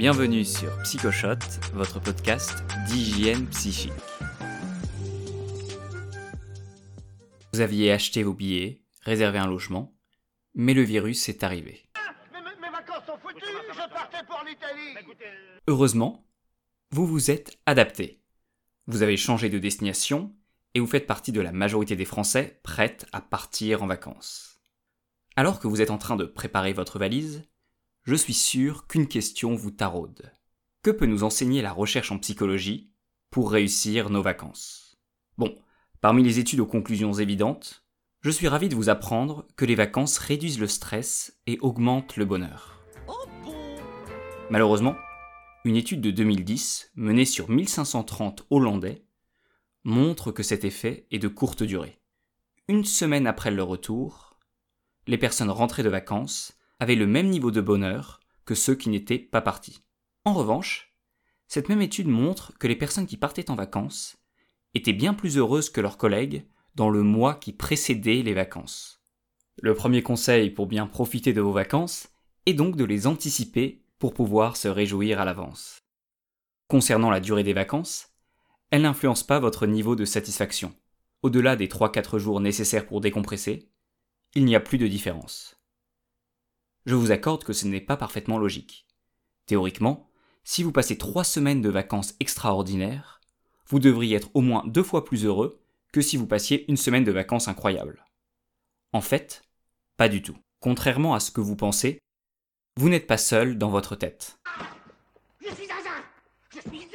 Bienvenue sur Psychoshot, votre podcast d'hygiène psychique. Vous aviez acheté vos billets, réservé un logement, mais le virus est arrivé. Heureusement, vous vous êtes adapté. Vous avez changé de destination et vous faites partie de la majorité des Français prêtes à partir en vacances. Alors que vous êtes en train de préparer votre valise, je suis sûr qu'une question vous taraude. Que peut nous enseigner la recherche en psychologie pour réussir nos vacances? Bon, parmi les études aux conclusions évidentes, je suis ravi de vous apprendre que les vacances réduisent le stress et augmentent le bonheur. Malheureusement, une étude de 2010, menée sur 1530 Hollandais, montre que cet effet est de courte durée. Une semaine après leur retour, les personnes rentrées de vacances avaient le même niveau de bonheur que ceux qui n'étaient pas partis. En revanche, cette même étude montre que les personnes qui partaient en vacances étaient bien plus heureuses que leurs collègues dans le mois qui précédait les vacances. Le premier conseil pour bien profiter de vos vacances est donc de les anticiper pour pouvoir se réjouir à l'avance. Concernant la durée des vacances, elle n'influence pas votre niveau de satisfaction. Au-delà des 3-4 jours nécessaires pour décompresser, il n'y a plus de différence. Je vous accorde que ce n'est pas parfaitement logique. Théoriquement, si vous passez 3 semaines de vacances extraordinaires, vous devriez être au moins deux fois plus heureux que si vous passiez une semaine de vacances incroyables. En fait, pas du tout. Contrairement à ce que vous pensez, vous n'êtes pas seul dans votre tête. Je suis Je suis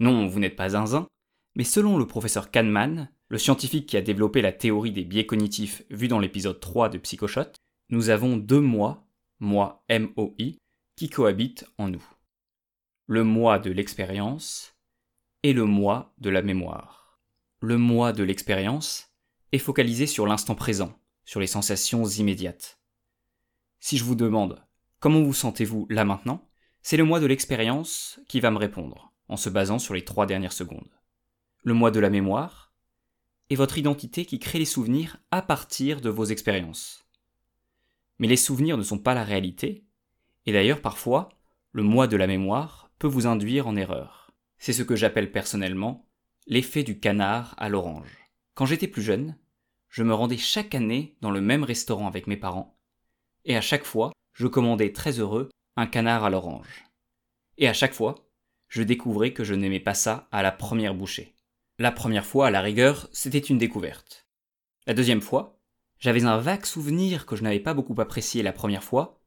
non, vous n'êtes pas zinzin, mais selon le professeur Kahneman, le scientifique qui a développé la théorie des biais cognitifs vue dans l'épisode 3 de Psychoshot, nous avons deux moi, moi MOI, qui cohabitent en nous. Le moi de l'expérience et le moi de la mémoire. Le moi de l'expérience est focalisé sur l'instant présent, sur les sensations immédiates. Si je vous demande comment vous sentez-vous là maintenant, c'est le moi de l'expérience qui va me répondre en se basant sur les trois dernières secondes. Le moi de la mémoire est votre identité qui crée les souvenirs à partir de vos expériences. Mais les souvenirs ne sont pas la réalité, et d'ailleurs parfois, le moi de la mémoire peut vous induire en erreur. C'est ce que j'appelle personnellement l'effet du canard à l'orange. Quand j'étais plus jeune, je me rendais chaque année dans le même restaurant avec mes parents, et à chaque fois, je commandais très heureux un canard à l'orange. Et à chaque fois, je découvrais que je n'aimais pas ça à la première bouchée. La première fois, à la rigueur, c'était une découverte. La deuxième fois, j'avais un vague souvenir que je n'avais pas beaucoup apprécié la première fois,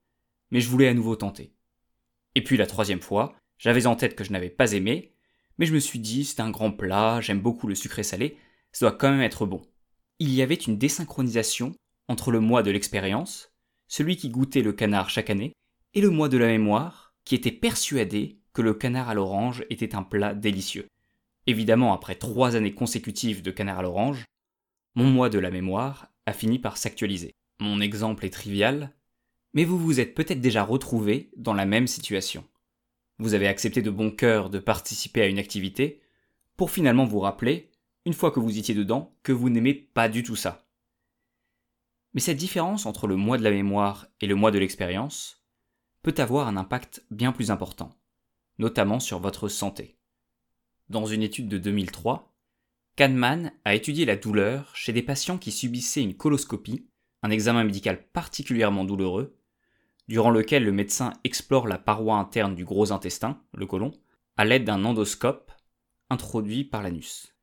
mais je voulais à nouveau tenter. Et puis la troisième fois, j'avais en tête que je n'avais pas aimé, mais je me suis dit c'est un grand plat, j'aime beaucoup le sucré salé, ça doit quand même être bon. Il y avait une désynchronisation entre le moi de l'expérience, celui qui goûtait le canard chaque année, et le moi de la mémoire, qui était persuadé que le canard à l'orange était un plat délicieux. Évidemment, après trois années consécutives de canard à l'orange, mon moi de la mémoire a fini par s'actualiser. Mon exemple est trivial, mais vous vous êtes peut-être déjà retrouvé dans la même situation. Vous avez accepté de bon cœur de participer à une activité, pour finalement vous rappeler, une fois que vous étiez dedans, que vous n'aimez pas du tout ça. Mais cette différence entre le moi de la mémoire et le moi de l'expérience peut avoir un impact bien plus important notamment sur votre santé. Dans une étude de 2003, Kahneman a étudié la douleur chez des patients qui subissaient une coloscopie, un examen médical particulièrement douloureux, durant lequel le médecin explore la paroi interne du gros intestin, le côlon, à l'aide d'un endoscope introduit par l'anus.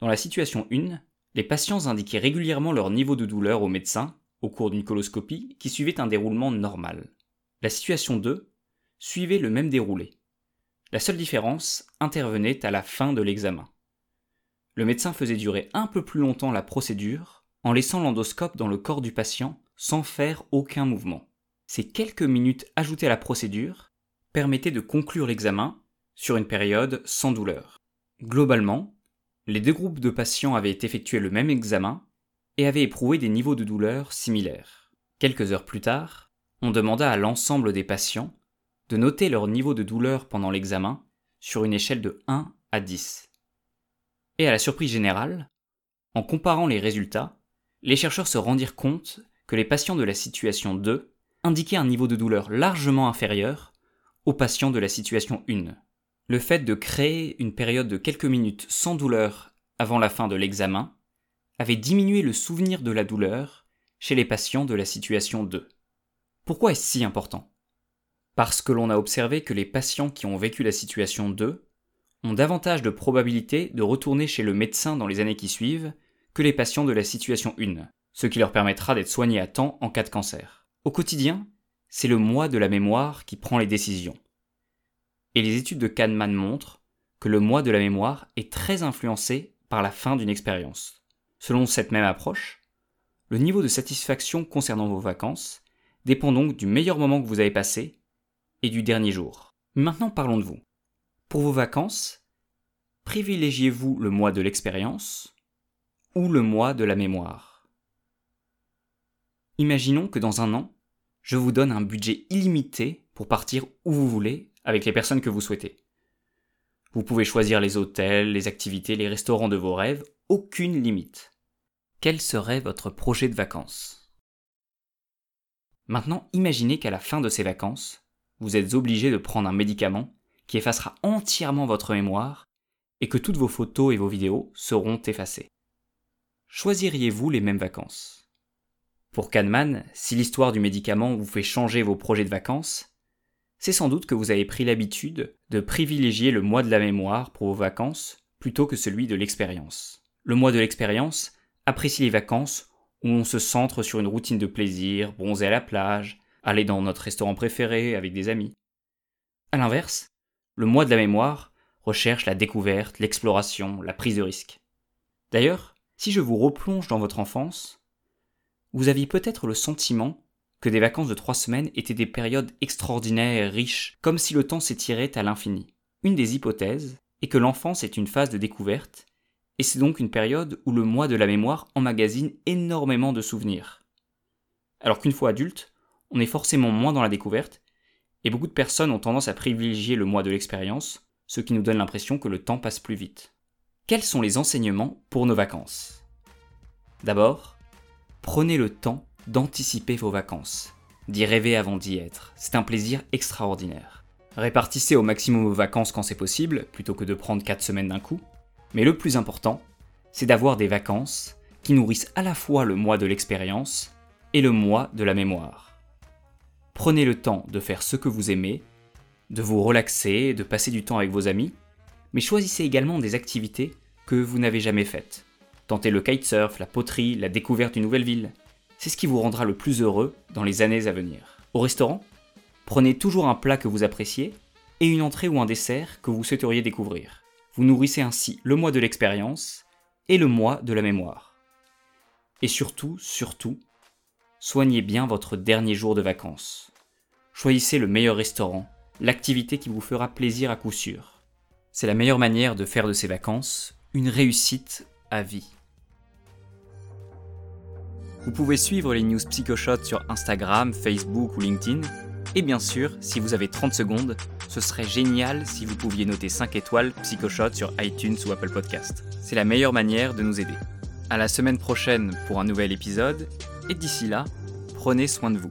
Dans la situation 1, les patients indiquaient régulièrement leur niveau de douleur au médecin au cours d'une coloscopie qui suivait un déroulement normal. La situation 2 suivait le même déroulé. La seule différence intervenait à la fin de l'examen. Le médecin faisait durer un peu plus longtemps la procédure en laissant l'endoscope dans le corps du patient sans faire aucun mouvement. Ces quelques minutes ajoutées à la procédure permettaient de conclure l'examen sur une période sans douleur. Globalement, les deux groupes de patients avaient effectué le même examen et avaient éprouvé des niveaux de douleur similaires. Quelques heures plus tard, on demanda à l'ensemble des patients de noter leur niveau de douleur pendant l'examen sur une échelle de 1 à 10. Et à la surprise générale, en comparant les résultats, les chercheurs se rendirent compte que les patients de la situation 2 indiquaient un niveau de douleur largement inférieur aux patients de la situation 1. Le fait de créer une période de quelques minutes sans douleur avant la fin de l'examen avait diminué le souvenir de la douleur chez les patients de la situation 2. Pourquoi est-ce si important? Parce que l'on a observé que les patients qui ont vécu la situation 2 ont davantage de probabilité de retourner chez le médecin dans les années qui suivent que les patients de la situation 1, ce qui leur permettra d'être soignés à temps en cas de cancer. Au quotidien, c'est le moi de la mémoire qui prend les décisions. Et les études de Kahneman montrent que le moi de la mémoire est très influencé par la fin d'une expérience. Selon cette même approche, le niveau de satisfaction concernant vos vacances dépend donc du meilleur moment que vous avez passé et du dernier jour. Maintenant parlons de vous. Pour vos vacances, privilégiez-vous le moi de l'expérience ou le moi de la mémoire? Imaginons que dans un an, je vous donne un budget illimité pour partir où vous voulez avec les personnes que vous souhaitez. Vous pouvez choisir les hôtels, les activités, les restaurants de vos rêves, aucune limite. Quel serait votre projet de vacances? Maintenant, imaginez qu'à la fin de ces vacances, vous êtes obligé de prendre un médicament qui effacera entièrement votre mémoire et que toutes vos photos et vos vidéos seront effacées. Choisiriez-vous les mêmes vacances? Pour Kahneman, si l'histoire du médicament vous fait changer vos projets de vacances, c'est sans doute que vous avez pris l'habitude de privilégier le mois de la mémoire pour vos vacances plutôt que celui de l'expérience. Le mois de l'expérience apprécie les vacances où on se centre sur une routine de plaisir, bronzer à la plage, aller dans notre restaurant préféré avec des amis. A l'inverse, le mois de la mémoire recherche la découverte, l'exploration, la prise de risque. D'ailleurs, si je vous replonge dans votre enfance, vous aviez peut-être le sentiment que des vacances de trois semaines étaient des périodes extraordinaires riches, comme si le temps s'étirait à l'infini. Une des hypothèses est que l'enfance est une phase de découverte, et c'est donc une période où le moi de la mémoire emmagasine énormément de souvenirs. Alors qu'une fois adulte, on est forcément moins dans la découverte, et beaucoup de personnes ont tendance à privilégier le moi de l'expérience, ce qui nous donne l'impression que le temps passe plus vite. Quels sont les enseignements pour nos vacances? D'abord, prenez le temps d'anticiper vos vacances, d'y rêver avant d'y être. C'est un plaisir extraordinaire. Répartissez au maximum vos vacances quand c'est possible, plutôt que de prendre 4 semaines d'un coup. Mais le plus important, c'est d'avoir des vacances qui nourrissent à la fois le moi de l'expérience et le moi de la mémoire. Prenez le temps de faire ce que vous aimez, de vous relaxer, de passer du temps avec vos amis, mais choisissez également des activités que vous n'avez jamais faites. Tentez le kitesurf, la poterie, la découverte d'une nouvelle ville c'est ce qui vous rendra le plus heureux dans les années à venir. Au restaurant, prenez toujours un plat que vous appréciez et une entrée ou un dessert que vous souhaiteriez découvrir. Vous nourrissez ainsi le mois de l'expérience et le mois de la mémoire. Et surtout, surtout, soignez bien votre dernier jour de vacances. Choisissez le meilleur restaurant, l'activité qui vous fera plaisir à coup sûr. C'est la meilleure manière de faire de ces vacances une réussite à vie. Vous pouvez suivre les news PsychoShot sur Instagram, Facebook ou LinkedIn. Et bien sûr, si vous avez 30 secondes, ce serait génial si vous pouviez noter 5 étoiles PsychoShot sur iTunes ou Apple Podcast. C'est la meilleure manière de nous aider. À la semaine prochaine pour un nouvel épisode, et d'ici là, prenez soin de vous.